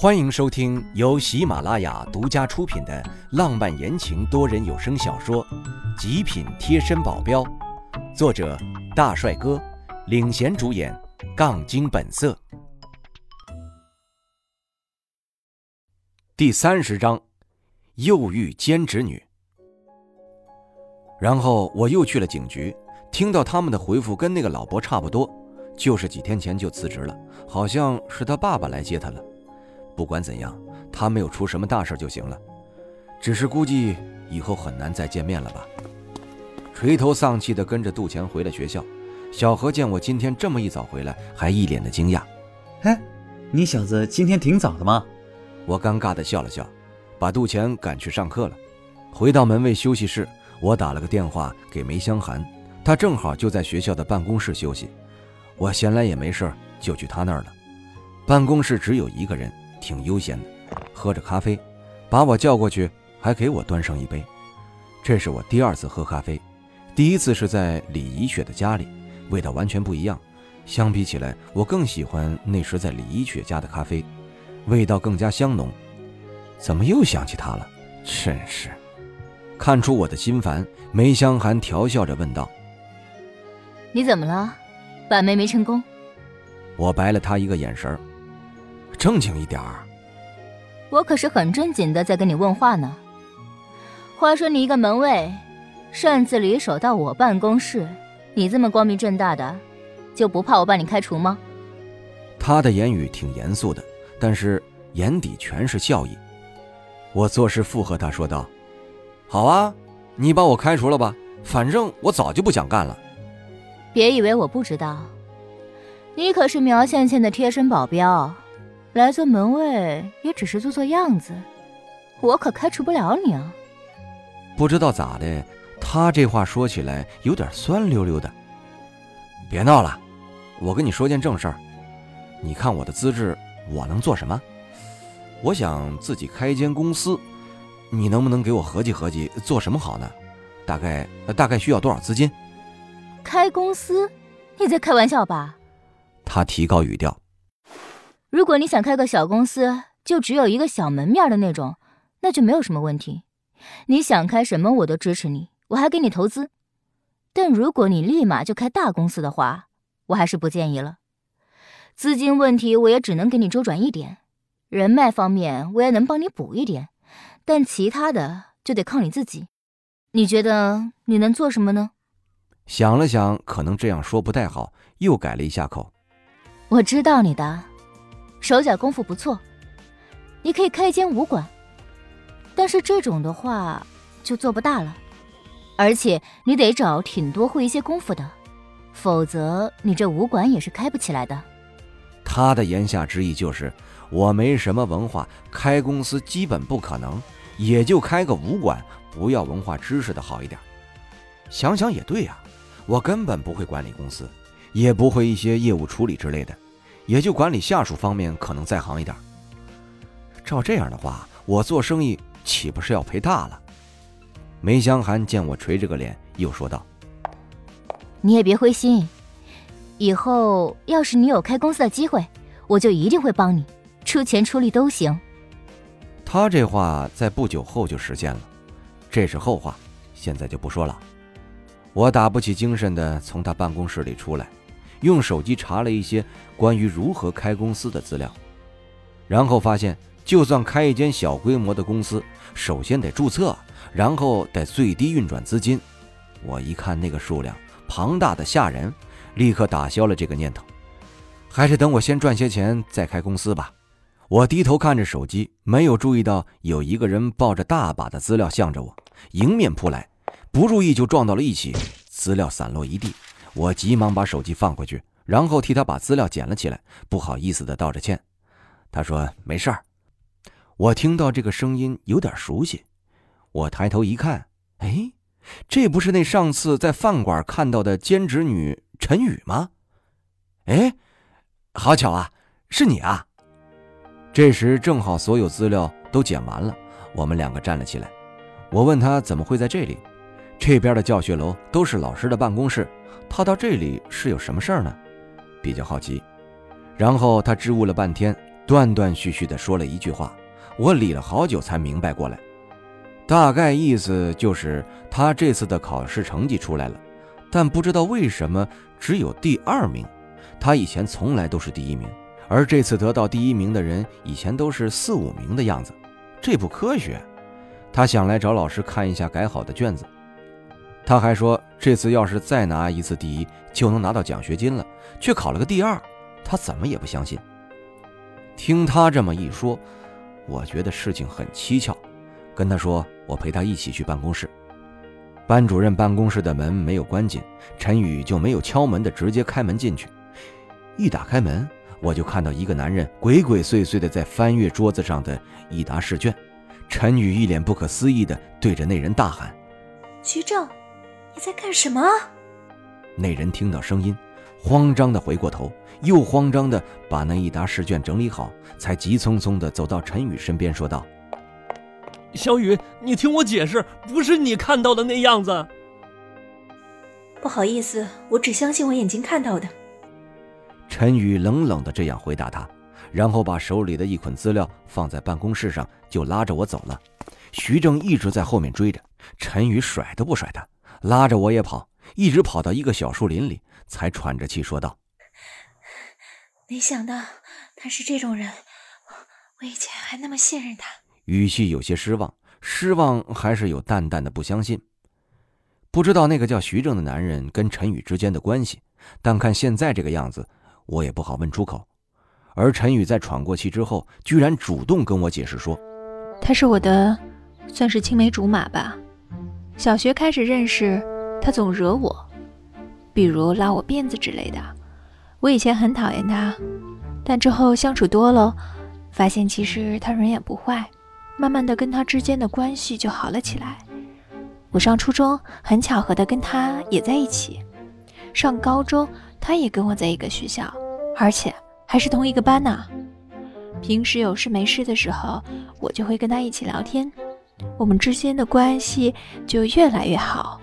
欢迎收听由喜马拉雅独家出品的浪漫言情多人有声小说《极品贴身保镖》，作者大帅哥领衔主演，杠精本色。第三十章，诱遇兼职女。然后我又去了警局，听到他们的回复跟那个老伯差不多，就是几天前就辞职了，好像是他爸爸来接他了。不管怎样，他没有出什么大事就行了。只是估计以后很难再见面了吧。垂头丧气地跟着杜钱回了学校。小何见我今天这么一早回来，还一脸的惊讶。哎，你小子今天挺早的吗？我尴尬地笑了笑，把杜钱赶去上课了。回到门卫休息室，我打了个电话给梅香寒，他正好就在学校的办公室休息。我闲来也没事就去他那儿了。办公室只有一个人。挺悠闲的，喝着咖啡，把我叫过去，还给我端上一杯。这是我第二次喝咖啡，第一次是在李怡雪的家里，味道完全不一样。相比起来，我更喜欢那时在李怡雪家的咖啡，味道更加香浓。怎么又想起她了？真是！看出我的心烦，梅香寒调笑着问道：“你怎么了？把妹没成功？”我白了他一个眼神儿。正经一点儿，我可是很正经的在跟你问话呢。话说你一个门卫，擅自离手到我办公室，你这么光明正大的，就不怕我把你开除吗？他的言语挺严肃的，但是眼底全是笑意。我做事附和他说道：“好啊，你把我开除了吧，反正我早就不想干了。”别以为我不知道，你可是苗倩倩的贴身保镖。来做门卫也只是做做样子，我可开除不了你啊！不知道咋的，他这话说起来有点酸溜溜的。别闹了，我跟你说件正事儿。你看我的资质，我能做什么？我想自己开一间公司，你能不能给我合计合计，做什么好呢？大概大概需要多少资金？开公司？你在开玩笑吧？他提高语调。如果你想开个小公司，就只有一个小门面的那种，那就没有什么问题。你想开什么，我都支持你，我还给你投资。但如果你立马就开大公司的话，我还是不建议了。资金问题我也只能给你周转一点，人脉方面我也能帮你补一点，但其他的就得靠你自己。你觉得你能做什么呢？想了想，可能这样说不太好，又改了一下口。我知道你的。手脚功夫不错，你可以开一间武馆，但是这种的话就做不大了，而且你得找挺多会一些功夫的，否则你这武馆也是开不起来的。他的言下之意就是我没什么文化，开公司基本不可能，也就开个武馆，不要文化知识的好一点。想想也对呀，我根本不会管理公司，也不会一些业务处理之类的。也就管理下属方面可能在行一点。照这样的话，我做生意岂不是要赔大了？梅香寒见我垂着个脸，又说道：“你也别灰心，以后要是你有开公司的机会，我就一定会帮你，出钱出力都行。”他这话在不久后就实现了，这是后话，现在就不说了。我打不起精神的从他办公室里出来。用手机查了一些关于如何开公司的资料，然后发现，就算开一间小规模的公司，首先得注册，然后得最低运转资金。我一看那个数量庞大的吓人，立刻打消了这个念头。还是等我先赚些钱再开公司吧。我低头看着手机，没有注意到有一个人抱着大把的资料向着我迎面扑来，不注意就撞到了一起，资料散落一地。我急忙把手机放回去，然后替他把资料捡了起来，不好意思的道着歉。他说：“没事儿。”我听到这个声音有点熟悉，我抬头一看，哎，这不是那上次在饭馆看到的兼职女陈宇吗？哎，好巧啊，是你啊！这时正好所有资料都捡完了，我们两个站了起来。我问他怎么会在这里？这边的教学楼都是老师的办公室。他到这里是有什么事儿呢？比较好奇。然后他支吾了半天，断断续续地说了一句话，我理了好久才明白过来。大概意思就是他这次的考试成绩出来了，但不知道为什么只有第二名。他以前从来都是第一名，而这次得到第一名的人以前都是四五名的样子，这不科学。他想来找老师看一下改好的卷子。他还说这次要是再拿一次第一，就能拿到奖学金了，却考了个第二，他怎么也不相信。听他这么一说，我觉得事情很蹊跷，跟他说。我陪他一起去办公室，班主任办公室的门没有关紧，陈宇就没有敲门的直接开门进去。一打开门，我就看到一个男人鬼鬼祟祟的在翻阅桌子上的一沓试卷。陈宇一脸不可思议的对着那人大喊：“徐正，你在干什么？”那人听到声音，慌张的回过头，又慌张的把那一沓试卷整理好，才急匆匆的走到陈宇身边，说道。小雨，你听我解释，不是你看到的那样子。不好意思，我只相信我眼睛看到的。陈宇冷冷的这样回答他，然后把手里的一捆资料放在办公室上，就拉着我走了。徐正一直在后面追着，陈宇甩都不甩他，拉着我也跑，一直跑到一个小树林里，才喘着气说道：“没想到他是这种人，我以前还那么信任他。”语气有些失望，失望还是有淡淡的不相信。不知道那个叫徐正的男人跟陈宇之间的关系，但看现在这个样子，我也不好问出口。而陈宇在喘过气之后，居然主动跟我解释说：“他是我的，算是青梅竹马吧。小学开始认识，他总惹我，比如拉我辫子之类的。我以前很讨厌他，但之后相处多了，发现其实他人也不坏。”慢慢的，跟他之间的关系就好了起来。我上初中，很巧合的跟他也在一起；上高中，他也跟我在一个学校，而且还是同一个班呢。平时有事没事的时候，我就会跟他一起聊天，我们之间的关系就越来越好。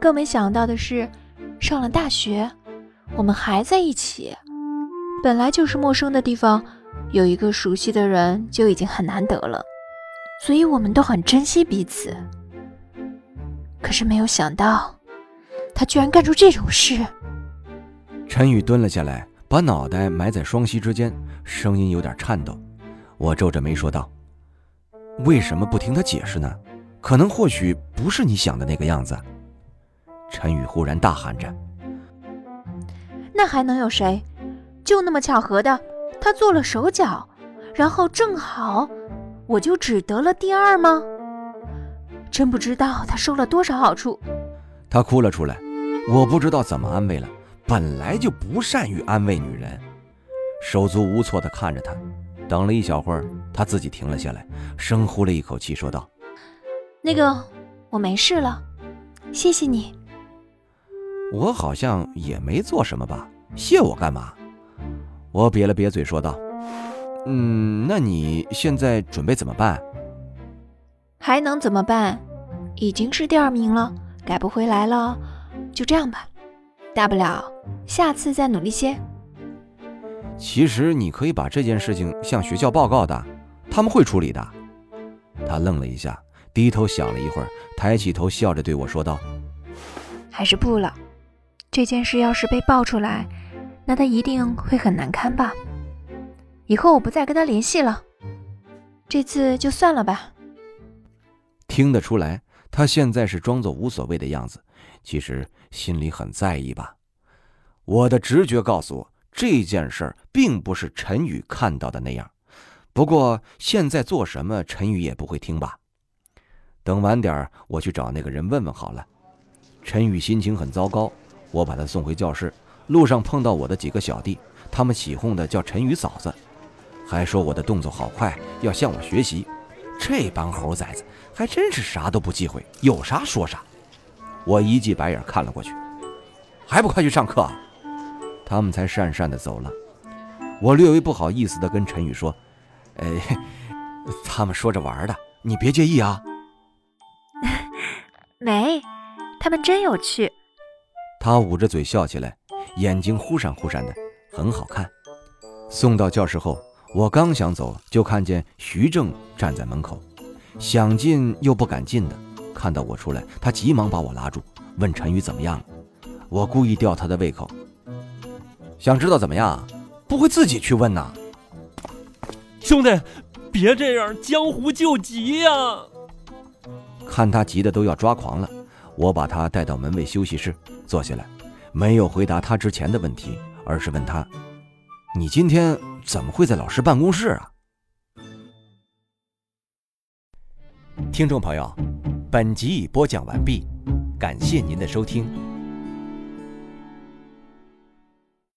更没想到的是，上了大学，我们还在一起。本来就是陌生的地方。有一个熟悉的人就已经很难得了，所以我们都很珍惜彼此。可是没有想到，他居然干出这种事。陈宇蹲了下来，把脑袋埋在双膝之间，声音有点颤抖。我皱着眉说道：“为什么不听他解释呢？可能或许不是你想的那个样子。”陈宇忽然大喊着：“那还能有谁？就那么巧合的？”他做了手脚，然后正好，我就只得了第二吗？真不知道他收了多少好处。他哭了出来，我不知道怎么安慰了。本来就不善于安慰女人，手足无措地看着他。等了一小会儿，他自己停了下来，深呼了一口气，说道：“那个，我没事了，谢谢你。”我好像也没做什么吧？谢我干嘛？我瘪了瘪嘴，说道：“嗯，那你现在准备怎么办？还能怎么办？已经是第二名了，改不回来了，就这样吧。大不了下次再努力些。其实你可以把这件事情向学校报告的，他们会处理的。”他愣了一下，低头想了一会儿，抬起头笑着对我说道：“还是不了。这件事要是被爆出来……”那他一定会很难堪吧？以后我不再跟他联系了，这次就算了吧。听得出来，他现在是装作无所谓的样子，其实心里很在意吧？我的直觉告诉我，这件事儿并不是陈宇看到的那样。不过现在做什么，陈宇也不会听吧？等晚点我去找那个人问问好了。陈宇心情很糟糕，我把他送回教室。路上碰到我的几个小弟，他们起哄的叫陈宇嫂子，还说我的动作好快，要向我学习。这帮猴崽子还真是啥都不忌讳，有啥说啥。我一记白眼看了过去，还不快去上课？他们才讪讪的走了。我略微不好意思的跟陈宇说：“哎，他们说着玩的，你别介意啊。”没，他们真有趣。他捂着嘴笑起来。眼睛忽闪忽闪的，很好看。送到教室后，我刚想走，就看见徐正站在门口，想进又不敢进的。看到我出来，他急忙把我拉住，问陈宇怎么样了。我故意吊他的胃口，想知道怎么样，不会自己去问呐。兄弟，别这样，江湖救急呀！看他急得都要抓狂了，我把他带到门卫休息室坐下来，没有回答他之前的问题，而是问他：“你今天怎么会在老师办公室啊？”听众朋友，本集已播讲完毕，感谢您的收听。